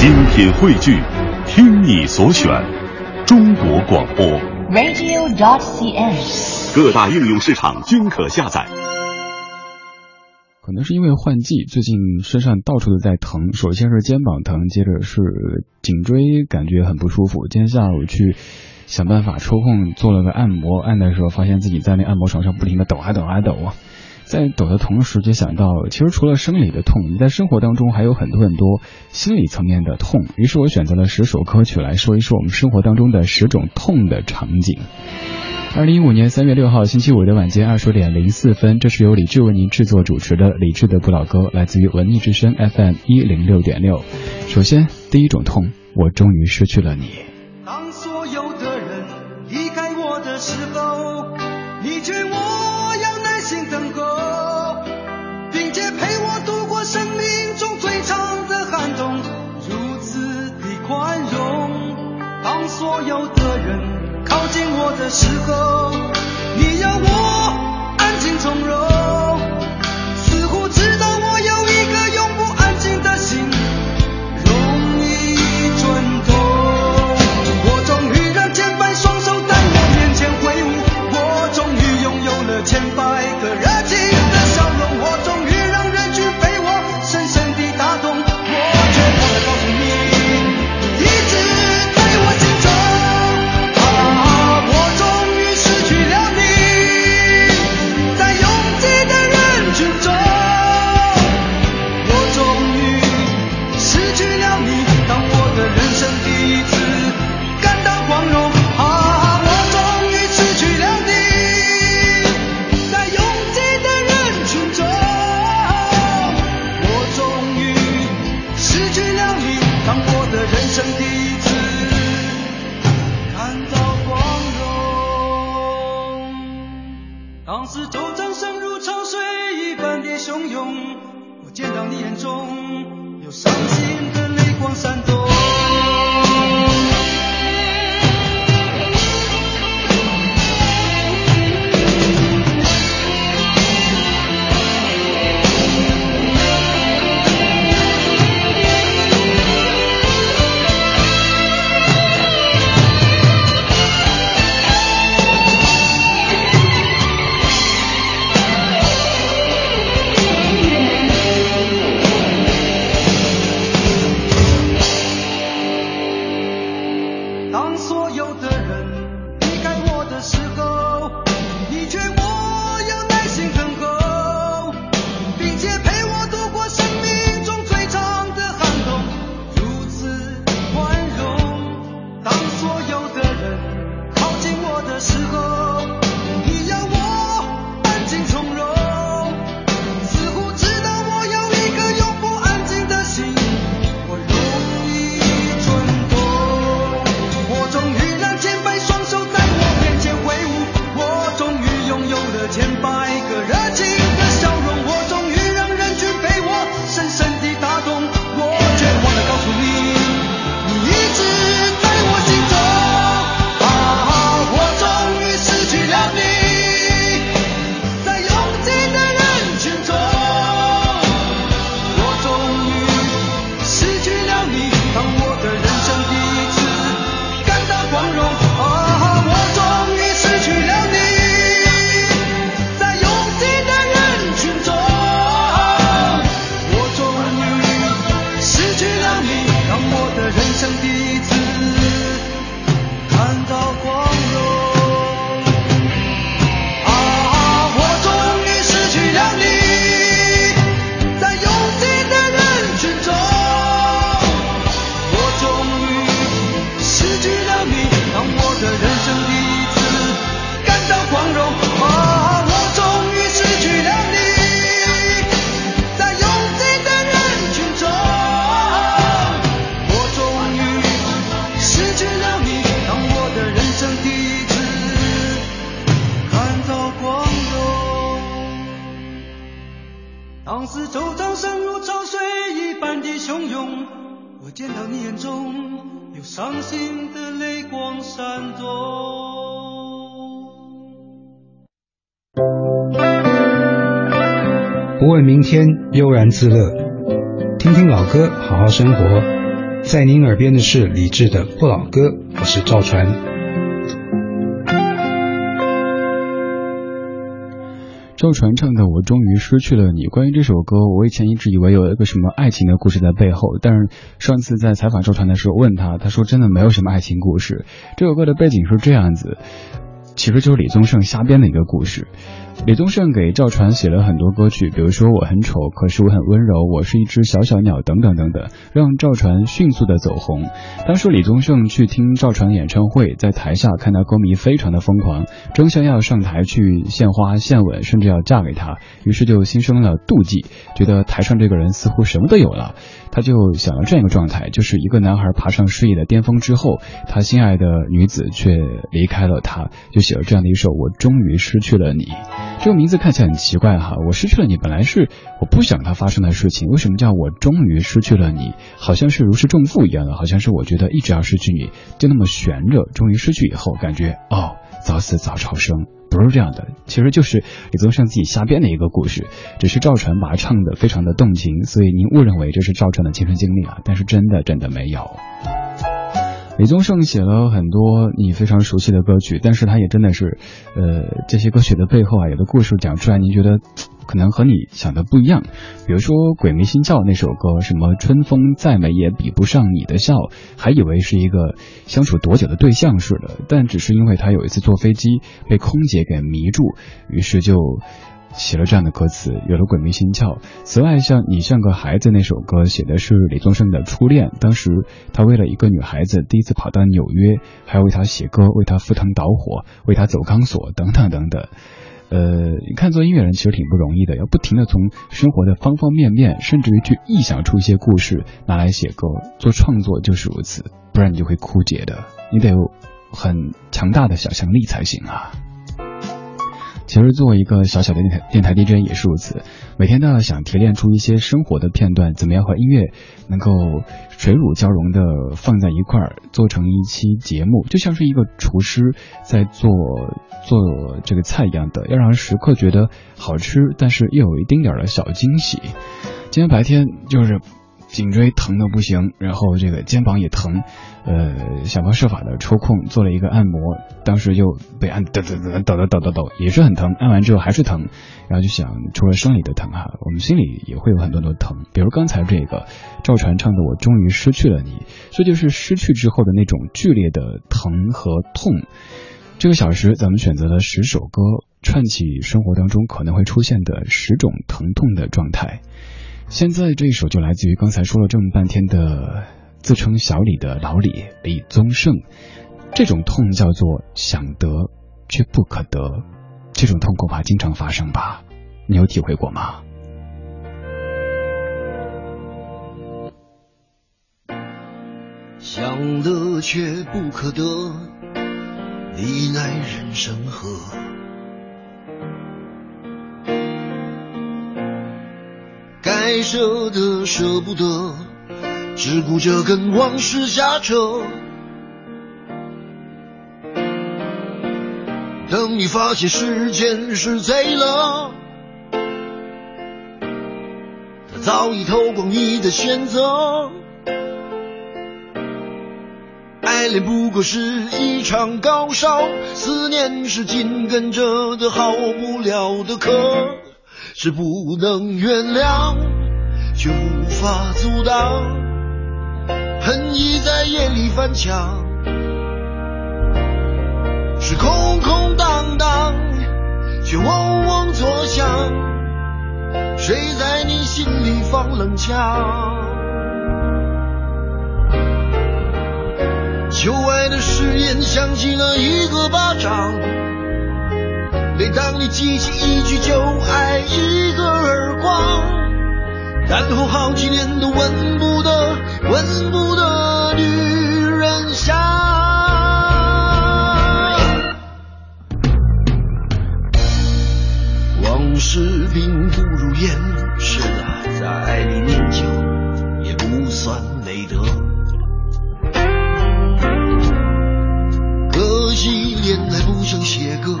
精品汇聚听你所选中国广播。radio dot cs 各大应用市场均可下载。可能是因为换季最近身上到处都在疼首先是肩膀疼接着是颈椎感觉很不舒服今天下午去想办法抽空做了个按摩按的时候发现自己在那按摩床上不停的抖啊抖啊抖啊。在抖的同时，就想到，其实除了生理的痛，你在生活当中还有很多很多心理层面的痛。于是我选择了十首歌曲来说一说我们生活当中的十种痛的场景。二零一五年三月六号星期五的晚间二十点零四分，这是由李志为您制作主持的李志的不老歌，来自于文艺之声 FM 一零六点六。首先，第一种痛，我终于失去了你。有的人靠近我的时候不问明天，悠然自乐。听听老歌，好好生活。在您耳边的是李志的《不老歌》，我是赵传。赵传唱的《我终于失去了你》。关于这首歌，我以前一直以为有一个什么爱情的故事在背后，但是上次在采访赵传的时候问他，他说真的没有什么爱情故事。这首歌的背景是这样子，其实就是李宗盛瞎编的一个故事。李宗盛给赵传写了很多歌曲，比如说我很丑，可是我很温柔，我是一只小小鸟等等等等，让赵传迅速的走红。当时李宗盛去听赵传演唱会，在台下看到歌迷非常的疯狂，争相要上台去献花献吻，甚至要嫁给他，于是就心生了妒忌，觉得台上这个人似乎什么都有了。他就想了这样一个状态，就是一个男孩爬上事业的巅峰之后，他心爱的女子却离开了他，就写了这样的一首《我终于失去了你》。这个名字看起来很奇怪哈，我失去了你，本来是我不想它发生的事情，为什么叫我终于失去了你？好像是如释重负一样的，好像是我觉得一直要失去你，就那么悬着，终于失去以后，感觉哦，早死早超生，不是这样的，其实就是李宗盛自己瞎编的一个故事，只是赵传把它唱的非常的动情，所以您误认为这是赵传的亲身经历啊，但是真的真的没有。李宗盛写了很多你非常熟悉的歌曲，但是他也真的是，呃，这些歌曲的背后啊，有的故事讲出来，您觉得可能和你想的不一样。比如说《鬼迷心窍》那首歌，什么春风再美也比不上你的笑，还以为是一个相处多久的对象似的，但只是因为他有一次坐飞机被空姐给迷住，于是就。写了这样的歌词，有了鬼迷心窍。此外，像你像个孩子那首歌，写的是李宗盛的初恋。当时他为了一个女孩子，第一次跑到纽约，还要为她写歌，为她赴汤蹈火，为她走钢索，等等等等。呃，你看做音乐人其实挺不容易的，要不停的从生活的方方面面，甚至于去臆想出一些故事拿来写歌。做创作就是如此，不然你就会枯竭的。你得有很强大的想象力才行啊。其实作为一个小小的电台电台 DJ 也是如此，每天都要想提炼出一些生活的片段，怎么样和音乐能够水乳交融的放在一块儿，做成一期节目，就像是一个厨师在做做这个菜一样的，要让食客觉得好吃，但是又有一丁点儿的小惊喜。今天白天就是。颈椎疼的不行，然后这个肩膀也疼，呃，想方设法的抽空做了一个按摩，当时就被按抖抖抖抖抖抖抖，也是很疼。按完之后还是疼，然后就想，除了生理的疼哈，我们心里也会有很多的疼。比如刚才这个赵传唱的《我终于失去了你》，这就是失去之后的那种剧烈的疼和痛。这个小时咱们选择了十首歌，串起生活当中可能会出现的十种疼痛的状态。现在这一首就来自于刚才说了这么半天的自称小李的老李李宗盛，这种痛叫做想得却不可得，这种痛恐怕经常发生吧？你有体会过吗？想得却不可得，你奈人生何？该舍得舍不得，只顾着跟往事瞎扯。等你发现时间是贼了，他早已偷光你的选择。爱恋不过是一场高烧，思念是紧跟着的好不了的课。是不能原谅，却无法阻挡，恨意在夜里翻墙，是空空荡荡，却嗡嗡作响，谁在你心里放冷枪？旧爱的誓言响起了一个巴掌。每当你记起一句就挨一个耳光，然后好几年都闻不得、闻不得女人香。往事并不如烟，是啊，在爱里念旧也不算美德。可惜恋爱不像写歌。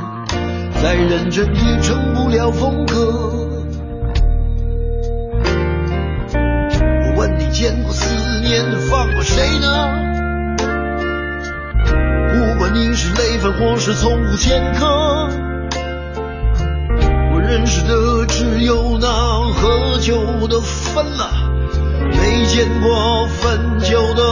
再认真也成不了风格。从无前科，我认识的只有那喝酒的分了，没见过分酒的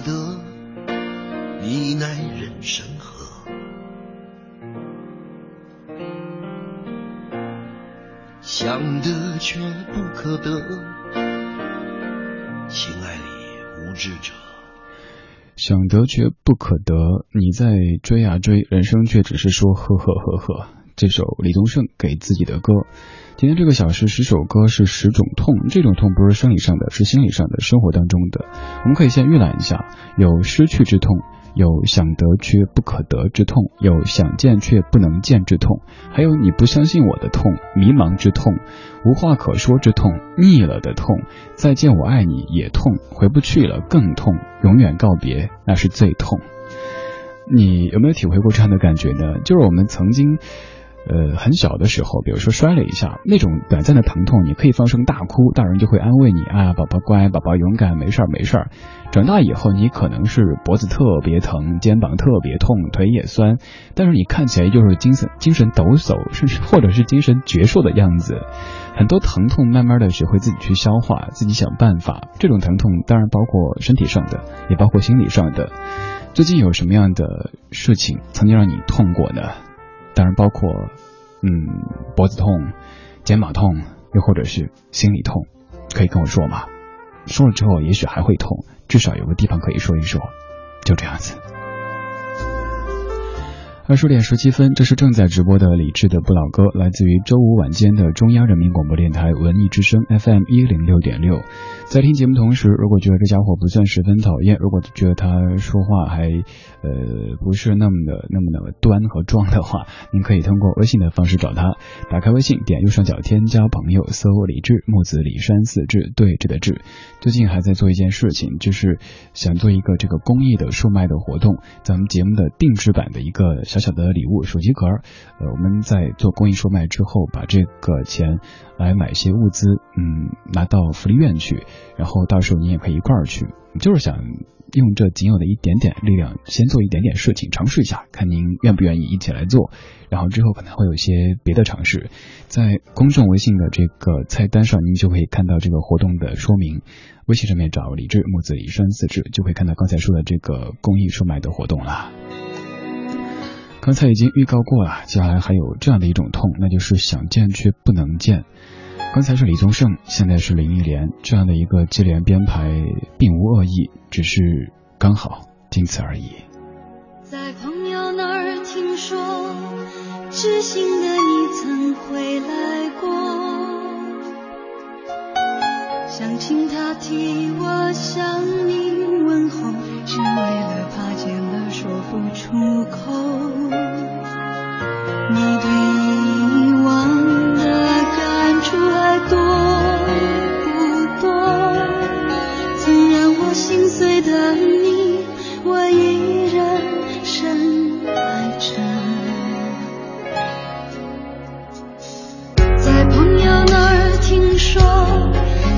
得你乃人生何？想得却不可得情爱里无知者想得却不可得你在追呀追人生却只是说呵呵呵呵。这首李宗盛给自己的歌。今天这个小时十首歌是十种痛，这种痛不是生理上的，是心理上的，生活当中的。我们可以先预览一下，有失去之痛。有想得却不可得之痛，有想见却不能见之痛，还有你不相信我的痛，迷茫之痛，无话可说之痛，腻了的痛，再见我爱你也痛，回不去了更痛，永远告别那是最痛。你有没有体会过这样的感觉呢？就是我们曾经。呃，很小的时候，比如说摔了一下，那种短暂的疼痛，你可以放声大哭，大人就会安慰你啊，宝宝乖，宝宝勇敢，没事儿没事儿。长大以后，你可能是脖子特别疼，肩膀特别痛，腿也酸，但是你看起来就是精神精神抖擞，甚至或者是精神矍铄的样子。很多疼痛，慢慢的学会自己去消化，自己想办法。这种疼痛当然包括身体上的，也包括心理上的。最近有什么样的事情曾经让你痛过呢？当然包括，嗯，脖子痛、肩膀痛，又或者是心里痛，可以跟我说吗？说了之后，也许还会痛，至少有个地方可以说一说，就这样子。二十点十七分，这是正在直播的李志的不老歌，来自于周五晚间的中央人民广播电台文艺之声 FM 一零六点六。在听节目同时，如果觉得这家伙不算十分讨厌，如果觉得他说话还呃不是那么的那么的端和壮的话，您可以通过微信的方式找他。打开微信，点右上角添加朋友，搜李志木子李山四志对峙的志。最近还在做一件事情，就是想做一个这个公益的售卖的活动，咱们节目的定制版的一个小小的礼物手机壳。呃，我们在做公益售卖之后，把这个钱来买一些物资，嗯，拿到福利院去。然后到时候你也可以一块儿去，就是想用这仅有的一点点力量，先做一点点事情，尝试一下，看您愿不愿意一起来做。然后之后可能会有一些别的尝试，在公众微信的这个菜单上，您就可以看到这个活动的说明。微信上面找李志木子李山四志，就会看到刚才说的这个公益售卖的活动了。刚才已经预告过了接下来还有这样的一种痛那就是想见却不能见。刚才是李宗盛现在是林忆莲这样的一个接连编排并无恶意只是刚好仅此而已。在朋友那儿听说知心的你曾回来。想请他替我向你问候，只为了怕见了说不出口。你对。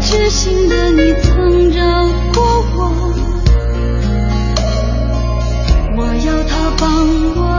知心的你曾饶过我，我要他帮我。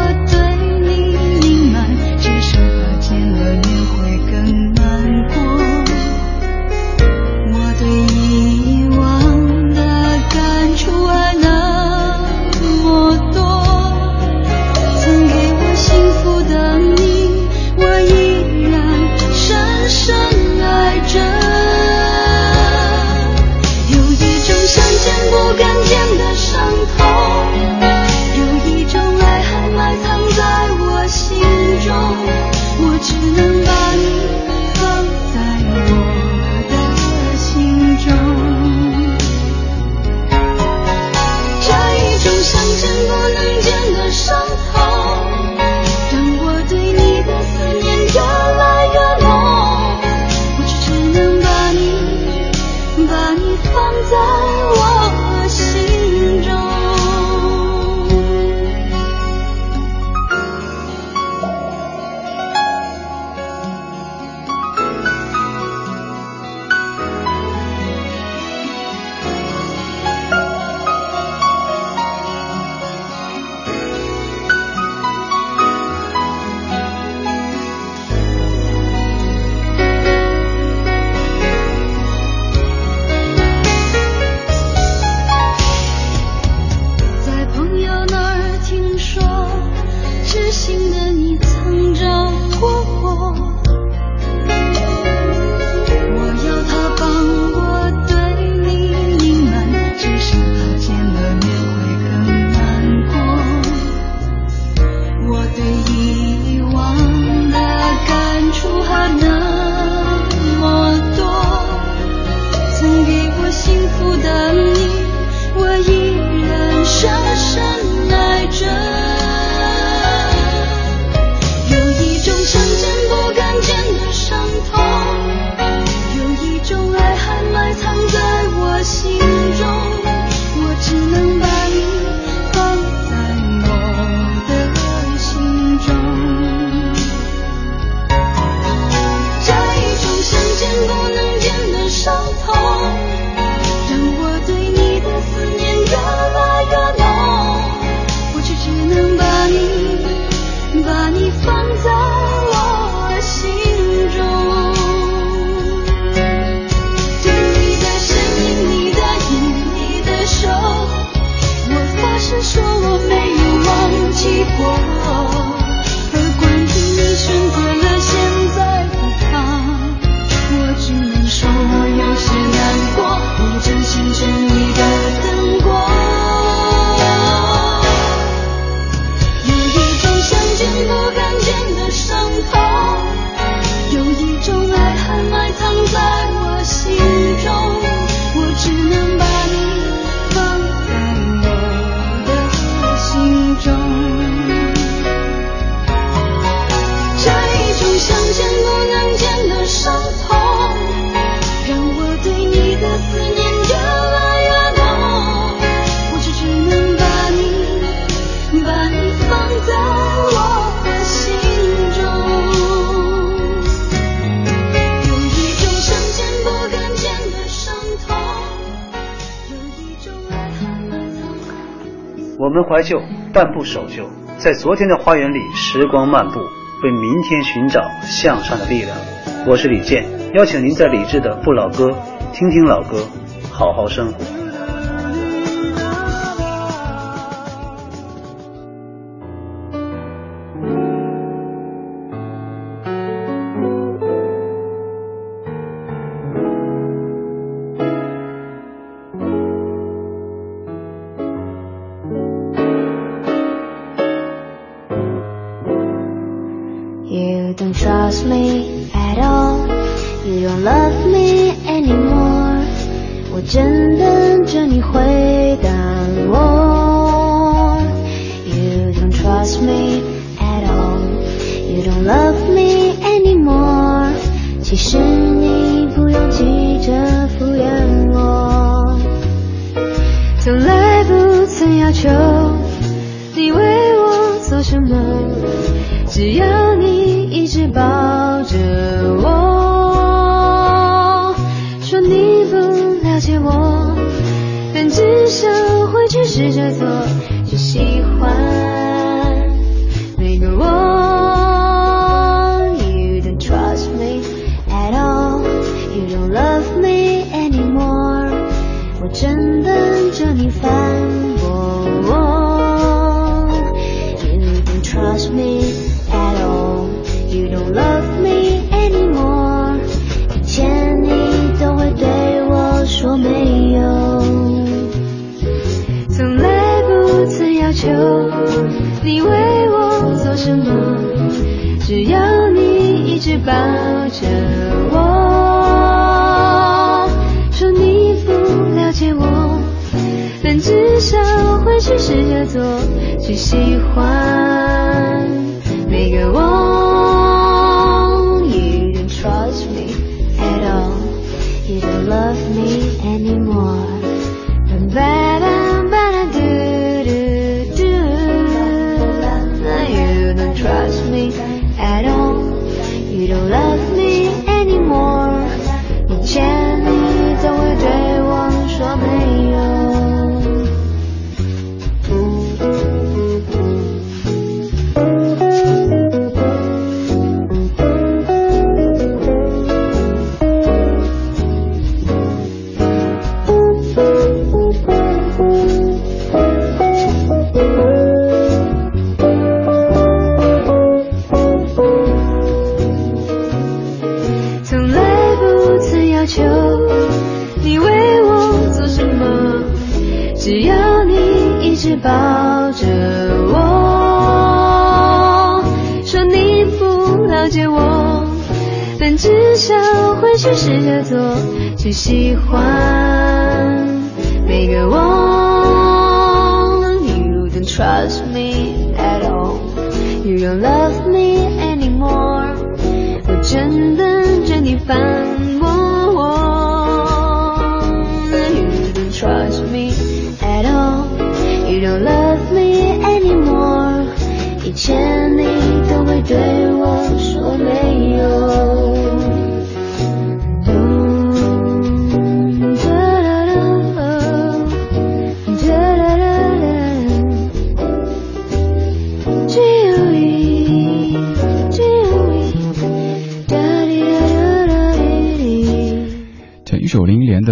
我们怀旧但不守旧。在昨天的花园里时光漫步为明天寻找向上的力量。我是李健邀请您在理智的不老歌听听老歌好好生活。don't trust me at all, you don't love me anymore. 我正等着你反驳我。You don't trust me at all, you don't love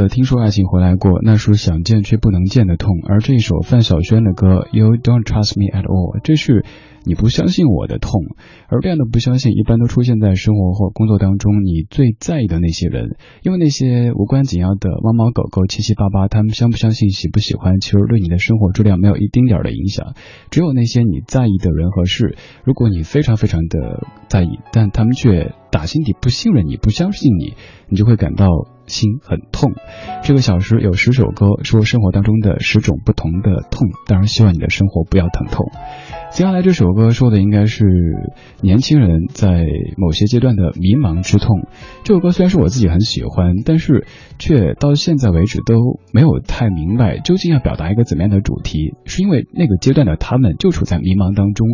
的《听说爱情回来过》，那是想见却不能见的痛；而这一首范晓萱的歌《You Don't Trust Me at All》，这是你不相信我的痛。而这样的不相信，一般都出现在生活或工作当中你最在意的那些人，因为那些无关紧要的猫猫狗狗、七七八八，他们相不相信、喜不喜欢，其实对你的生活质量没有一丁点儿的影响。只有那些你在意的人和事，如果你非常非常的在意，但他们却打心底不信任你、不相信你，你就会感到心很痛。这个小时有十首歌，说生活当中的十种不同的痛，当然希望你的生活不要疼痛。接下来这首歌说的应该是年轻人在某些阶段的迷茫之痛。这首歌虽然是我自己很喜欢，但是却到现在为止都没有太明白究竟要表达一个怎么样的主题，是因为那个阶段的他们就处在迷茫当中。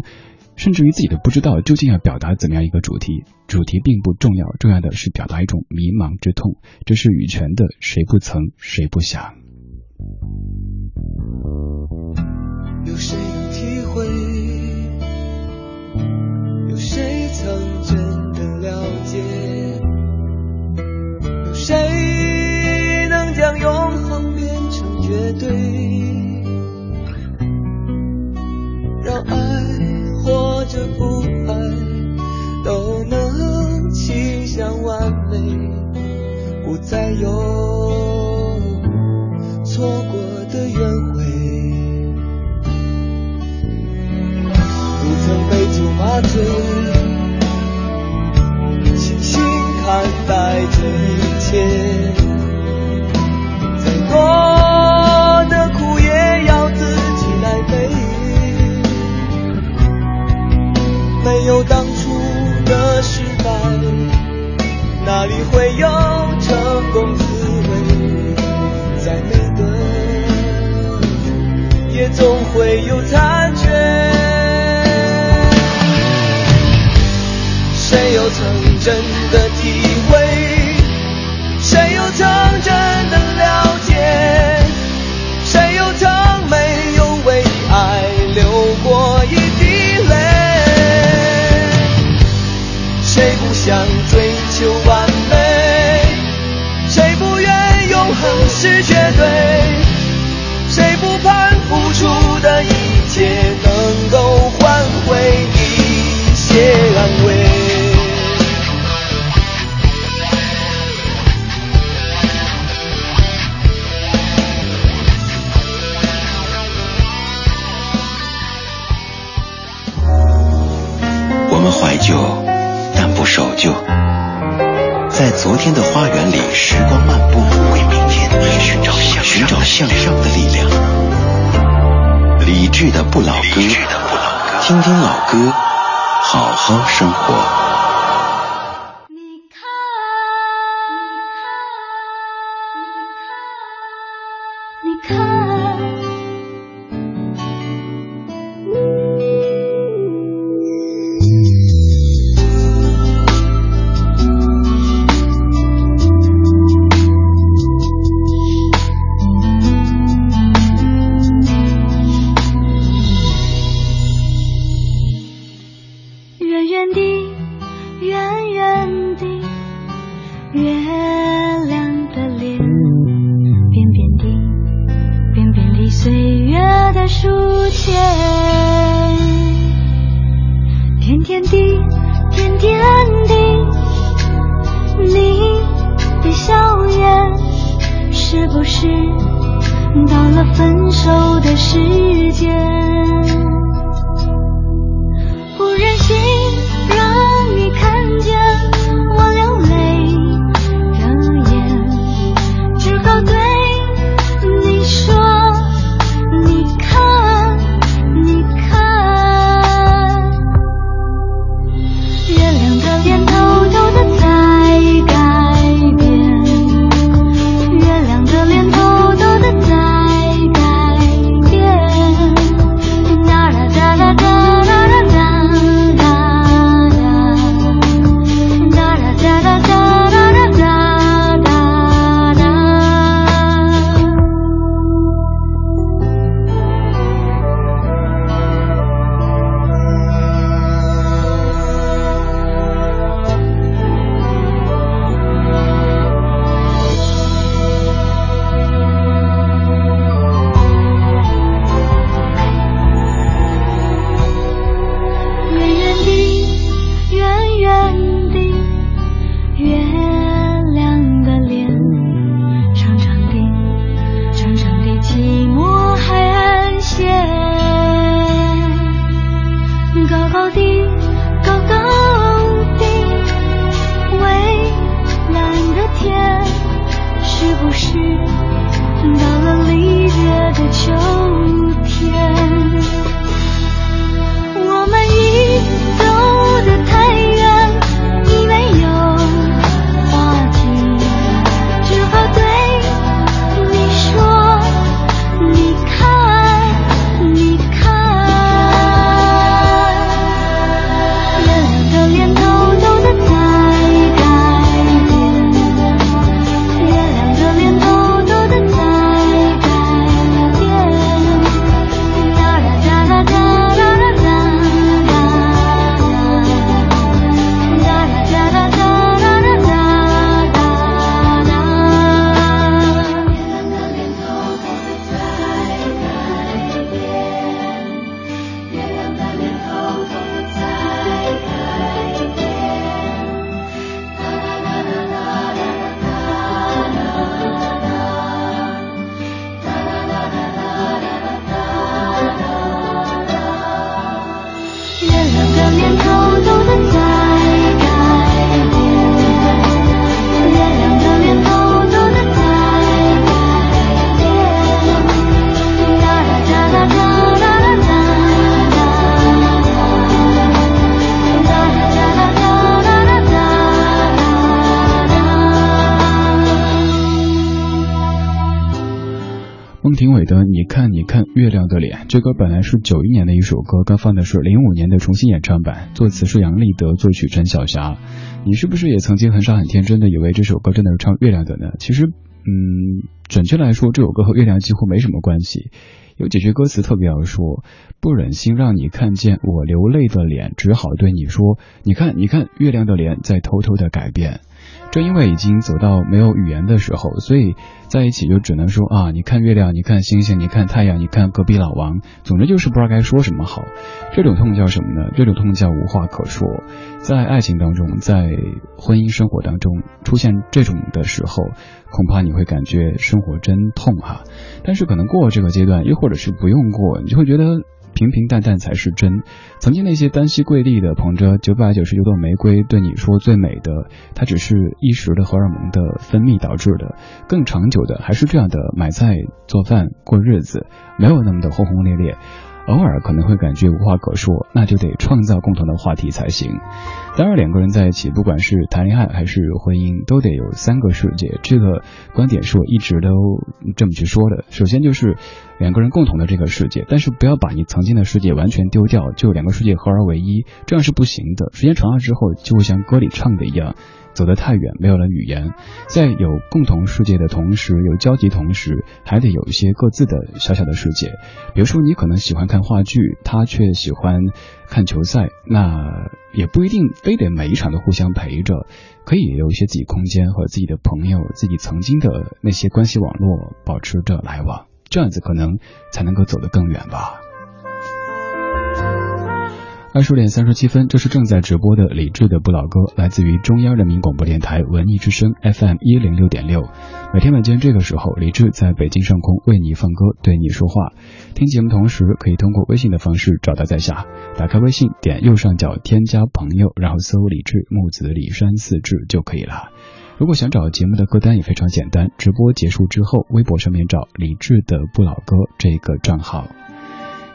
甚至于自己都不知道究竟要表达怎么样一个主题，主题并不重要，重要的是表达一种迷茫之痛。这是羽泉的《谁不曾谁不想》。有谁能体会？有谁曾真的了解？有谁能将永恒变成绝对？的不爱都能倾向完美，不再有错过的。约会不曾被酒麻醉，清醒看待这一切。再多。没有当初的失败哪里会有成功滋味再美的也总会有残缺。谁又曾真这歌本来是九一年的一首歌，刚放的是零五年的重新演唱版，作词是杨立德，作曲陈小霞。你是不是也曾经很傻很天真的以为这首歌真的是唱月亮的呢？其实，嗯，准确来说，这首歌和月亮几乎没什么关系。有几句歌词特别要说：“不忍心让你看见我流泪的脸，只好对你说，你看，你看，月亮的脸在偷偷的改变。”正因为已经走到没有语言的时候，所以在一起就只能说啊，你看月亮，你看星星，你看太阳，你看隔壁老王，总之就是不知道该说什么好。这种痛叫什么呢？这种痛叫无话可说。在爱情当中，在婚姻生活当中出现这种的时候，恐怕你会感觉生活真痛哈。但是可能过了这个阶段，又或者是不用过，你就会觉得。平平淡淡才是真。曾经那些单膝跪地的捧着九百九十九朵玫瑰对你说最美的，它只是一时的荷尔蒙的分泌导致的。更长久的还是这样的买菜做饭过日子，没有那么的轰轰烈烈。偶尔可能会感觉无话可说，那就得创造共同的话题才行。当然，两个人在一起，不管是谈恋爱还是婚姻，都得有三个世界。这个观点是我一直都这么去说的。首先就是两个人共同的这个世界，但是不要把你曾经的世界完全丢掉，就两个世界合而为一，这样是不行的。时间长了之后，就会像歌里唱的一样。走得太远，没有了语言，在有共同世界的同时，有交集同时，还得有一些各自的小小的世界。比如说，你可能喜欢看话剧，他却喜欢看球赛，那也不一定非得每一场都互相陪着，可以有一些自己空间和自己的朋友、自己曾经的那些关系网络保持着来往，这样子可能才能够走得更远吧。二十点三十七分，这是正在直播的李志的不老歌，来自于中央人民广播电台文艺之声 FM 一零六点六。每天晚间这个时候，李志在北京上空为你放歌，对你说话。听节目同时，可以通过微信的方式找到在下。打开微信，点右上角添加朋友，然后搜李志木子李山四志就可以了。如果想找节目的歌单也非常简单，直播结束之后，微博上面找李志的不老歌这个账号。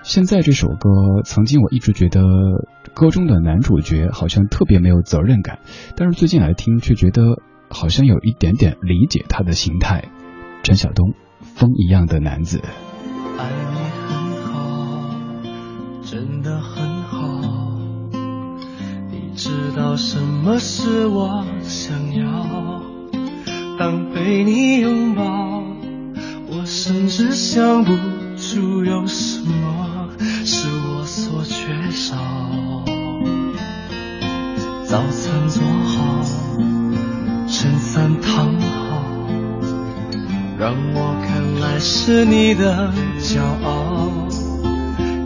现在这首歌，曾经我一直觉得歌中的男主角好像特别没有责任感，但是最近来听却觉得好像有一点点理解他的心态。陈晓东，风一样的男子。爱你很好，真的很好。你知道什么是我想要？当被你拥抱，我甚至想不出有什么。是我所缺少。早餐做好，衬衫烫好，让我看来是你的骄傲。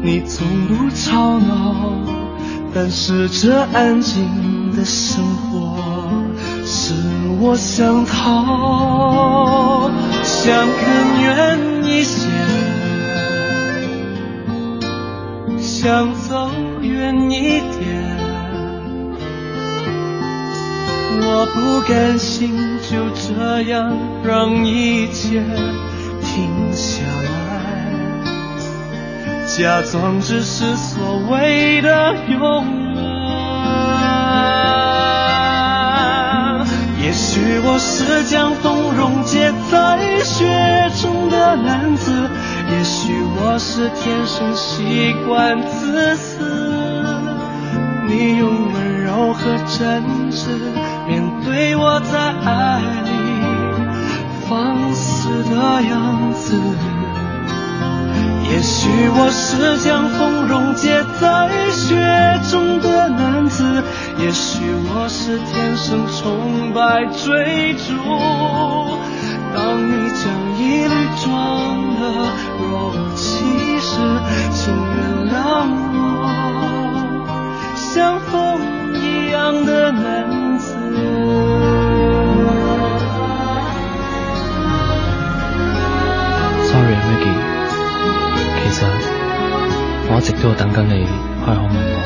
你从不吵闹，但是这安静的生活是我想逃，想更远一些。想走远一点，我不甘心就这样让一切停下来，假装只是所谓的永远。也许我是将风溶解在雪中的男子。也许我是天生习惯自私，你用温柔和真挚面对我在爱里放肆的样子。也许我是将风溶解在雪中的男子，也许我是天生崇拜追逐。当你将疑虑装得若无其事，请原谅我像风一样的男子。Sorry，Maggie，其实我一直都等紧你开口问我，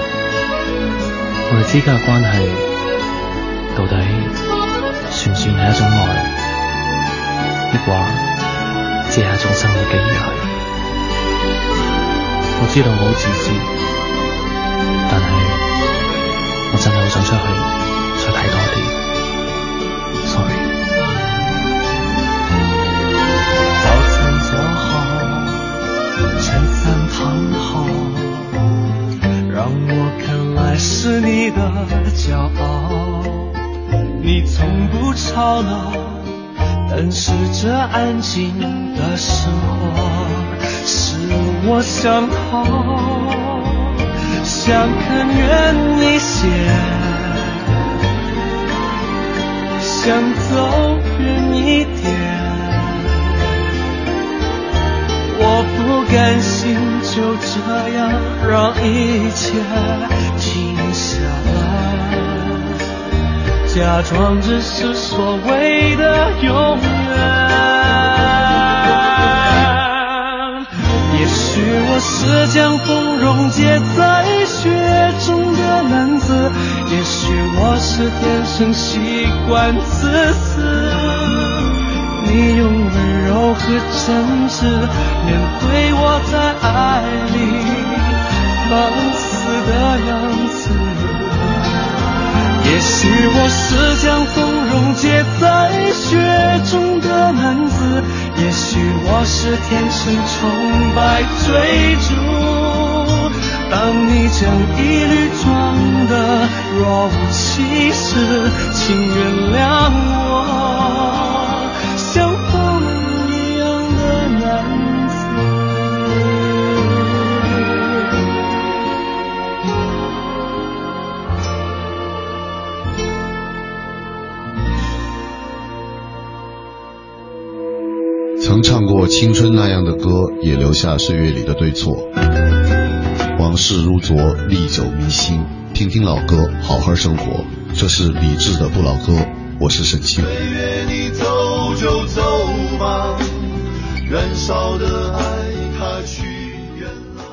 我哋之间嘅关系到底算唔算系一种爱？的话，这也是一种生活经验。我知道我好自私，但系我真系好想出去，再睇多啲。Sorry。早餐做好，餐餐烫好，让我看来是你的骄傲。你从不吵闹。但是这安静的生活使我想逃，想看远一些，想走远一点。我不甘心就这样让一切停假装只是所谓的永远。也许我是将风溶解在雪中的男子，也许我是天生习惯自私。你用温柔和真挚面对我在爱里放肆的样子。也许我是将风溶解在雪中的男子，也许我是天生崇拜追逐。当你将一缕装得若无其事，请原谅青春那样的歌，也留下岁月里的对错。往事如昨，历久弥新。听听老歌，好好生活。这是理智的不老歌，我是沈清。岁月，你走就走吧，燃烧的爱它去远了。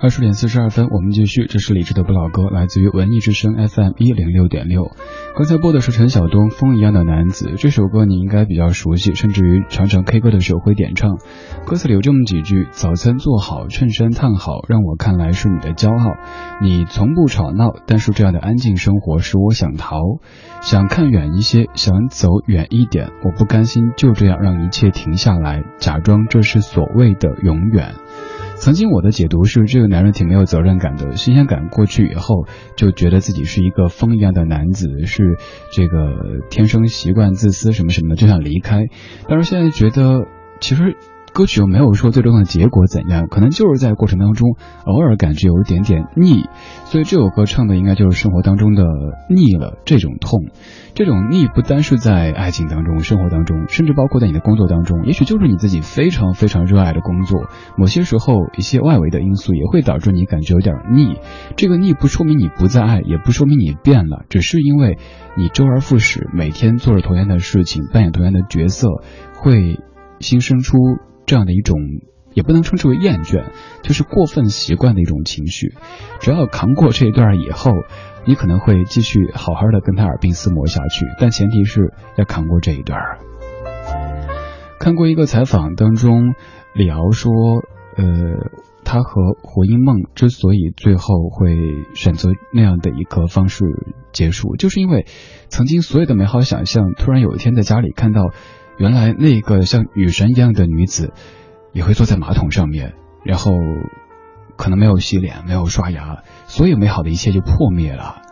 二十点四十二分，我们继续。这是理智的不老歌，来自于文艺之声 FM 一零六点六。刚才播的是陈晓东《风一样的男子》这首歌，你应该比较熟悉，甚至于常常 K 歌的时候会点唱。歌词里有这么几句：早餐做好，衬衫烫好，让我看来是你的骄傲。你从不吵闹，但是这样的安静生活使我想逃，想看远一些，想走远一点。我不甘心就这样让一切停下来，假装这是所谓的永远。曾经我的解读是，这个男人挺没有责任感的，新鲜感过去以后，就觉得自己是一个风一样的男子，是这个天生习惯自私什么什么的，就想离开。但是现在觉得，其实。歌曲又没有说最终的结果怎样，可能就是在过程当中偶尔感觉有一点点腻，所以这首歌唱的应该就是生活当中的腻了这种痛，这种腻不单是在爱情当中、生活当中，甚至包括在你的工作当中，也许就是你自己非常非常热爱的工作，某些时候一些外围的因素也会导致你感觉有点腻。这个腻不说明你不再爱，也不说明你变了，只是因为你周而复始，每天做着同样的事情，扮演同样的角色，会新生出。这样的一种也不能称之为厌倦，就是过分习惯的一种情绪。只要扛过这一段以后，你可能会继续好好的跟他耳鬓厮磨下去，但前提是要扛过这一段。看过一个采访当中，李敖说，呃，他和胡因梦之所以最后会选择那样的一个方式结束，就是因为曾经所有的美好想象，突然有一天在家里看到。原来那个像女神一样的女子，也会坐在马桶上面，然后可能没有洗脸，没有刷牙，所有美好的一切就破灭了。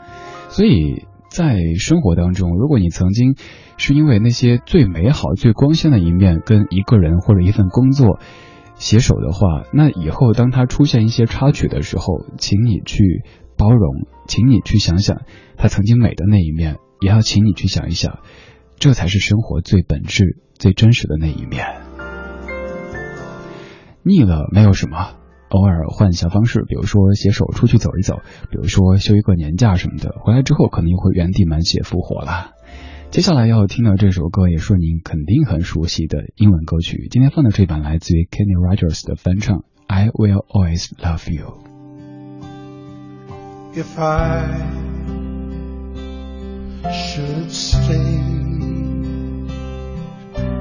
所以在生活当中，如果你曾经是因为那些最美好、最光鲜的一面跟一个人或者一份工作携手的话，那以后当他出现一些插曲的时候，请你去包容，请你去想想他曾经美的那一面，也要请你去想一想。这才是生活最本质、最真实的那一面。腻了没有什么，偶尔换一下方式，比如说携手出去走一走，比如说休一个年假什么的，回来之后可能又会原地满血复活了。接下来要听到这首歌也是您肯定很熟悉的英文歌曲，今天放的这版来自于 Kenny Rogers 的翻唱《I Will Always Love You》。If I should stay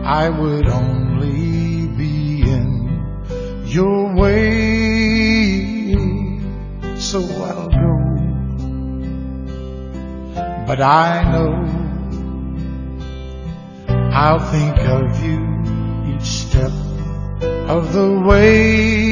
I would only be in your way. So I'll go. But I know I'll think of you each step of the way.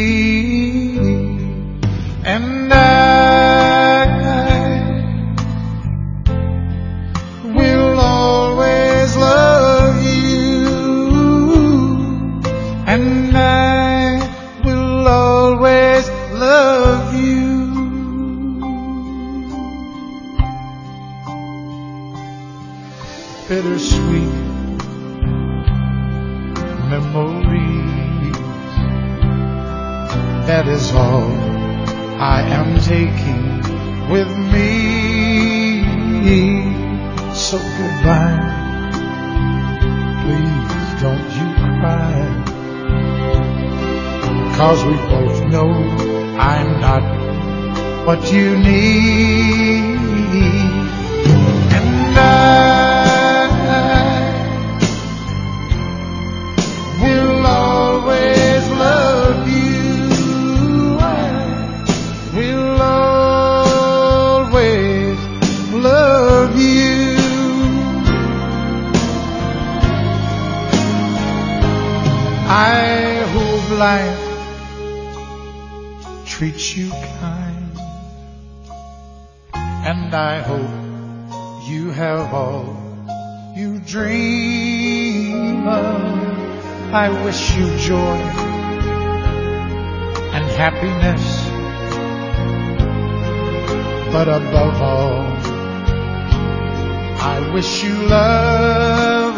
Wish you love.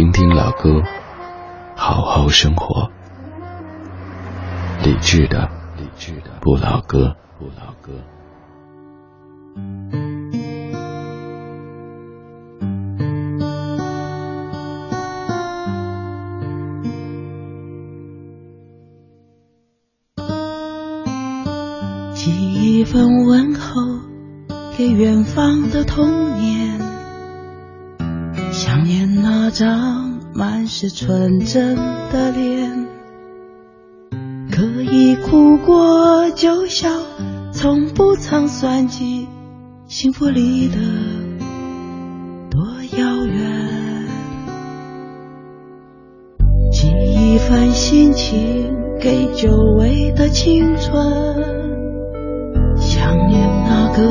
听听老歌，好好生活。理智的，理智的不老歌，不老歌。寄一份问候给远方的童年，念那张满是纯真的脸，可以哭过就笑，从不曾算计幸福离得多遥远。寄一份心情给久违的青春。想念那个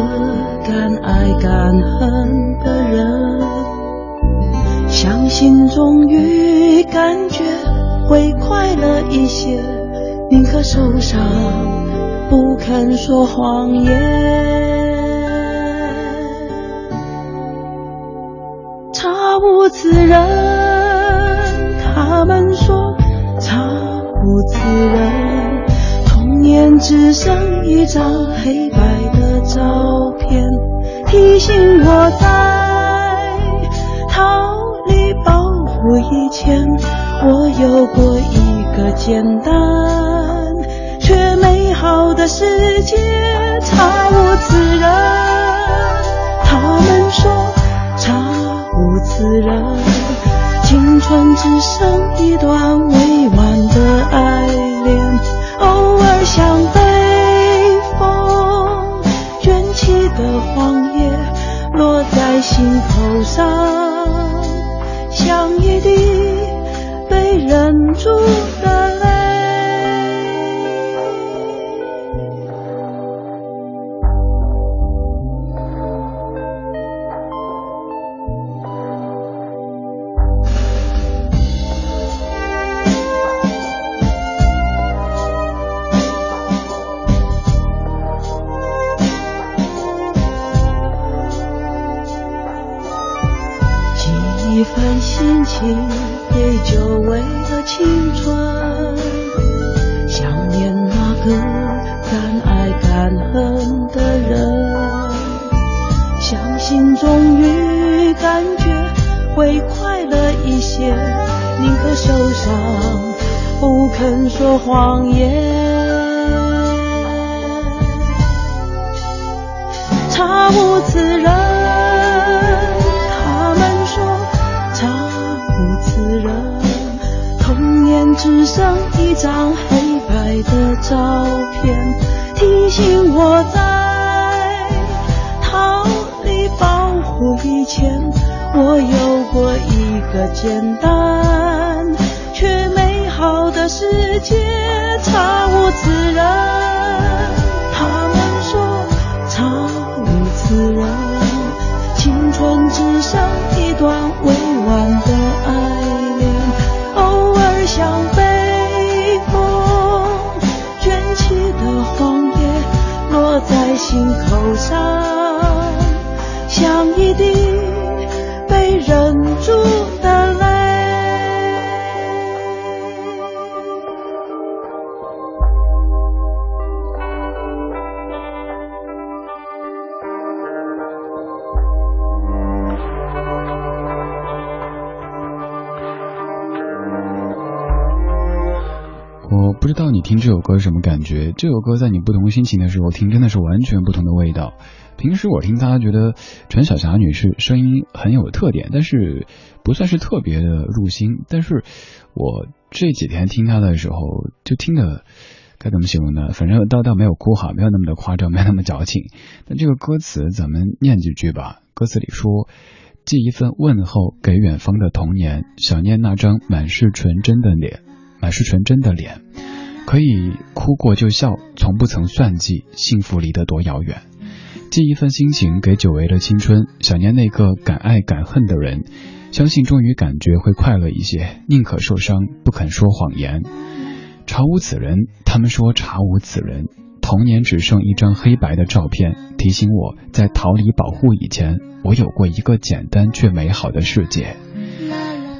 敢爱敢恨，心终于感觉会快乐一些，宁可受伤，不肯说谎言。查无此人，他们说查无此人。童年只剩一张黑白的照片，提醒我在护以前，我有过一个简单却美好的世界。查无此人，他们说查无此人，青春只剩一段未完的爱恋。偶尔像住心口上，像一滴被忍住这首歌什么感觉？这首歌在你不同心情的时候听，真的是完全不同的味道。平时我听她，觉得陈小霞女士声音很有特点，但是不算是特别的入心。但是我这几天听她的时候，就听的该怎么形容呢？反正倒倒没有哭哈，没有那么的夸张，没有那么矫情。但这个歌词咱们念几句吧。歌词里说：“寄一份问候给远方的童年，想念那张满是纯真的脸，满是纯真的脸。”可以哭过就笑，从不曾算计幸福离得多遥远。寄一份心情给久违的青春，想念那个敢爱敢恨的人，相信终于感觉会快乐一些，宁可受伤，不肯说谎言。查无此人，他们说查无此人。童年只剩一张黑白的照片，提醒我在逃离保护以前，我有过一个简单却美好的世界。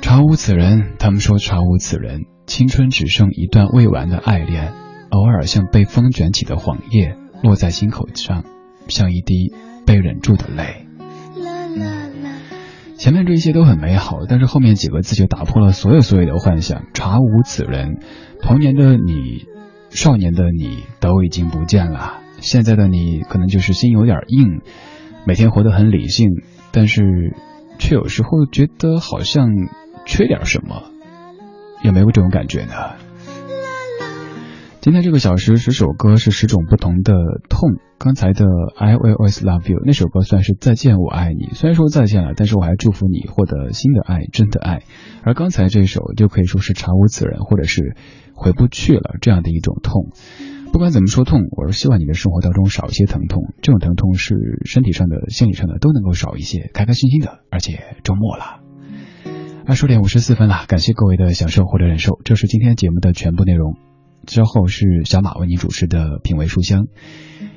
查无此人，他们说查无此人。青春只剩一段未完的爱恋，偶尔像被风卷起的黄叶，落在心口上，像一滴被忍住的泪。前面这些都很美好，但是后面几个字就打破了所有所有的幻想。查无此人，童年的你，少年的你都已经不见了。现在的你可能就是心有点硬，每天活得很理性，但是却有时候觉得好像缺点什么。有没有这种感觉呢？今天这个小时十首歌是十种不同的痛。刚才的 I will always love you 那首歌算是再见我爱你，虽然说再见了，但是我还祝福你获得新的爱，真的爱。而刚才这首就可以说是查无此人，或者是回不去了这样的一种痛。不管怎么说痛，我是希望你的生活当中少一些疼痛，这种疼痛是身体上的、心理上的都能够少一些，开开心心的。而且周末了。二十点五十四分了，感谢各位的享受或者忍受，这是今天节目的全部内容。之后是小马为您主持的品味书香。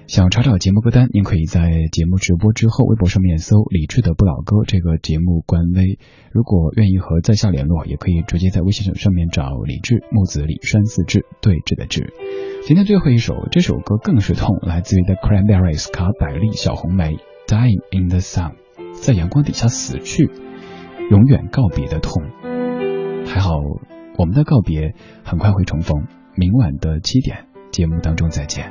想查找节目歌单，您可以在节目直播之后微博上面搜“李志的不老歌”这个节目官微。如果愿意和在下联络，也可以直接在微信上面找李志木子李山四志对峙的志。今天最后一首，这首歌更是痛，来自于 The Cranberries 卡百利小红莓，Dying in the Sun，在阳光底下死去。永远告别的痛。还好我们的告别很快会重逢。明晚的七点节目当中再见。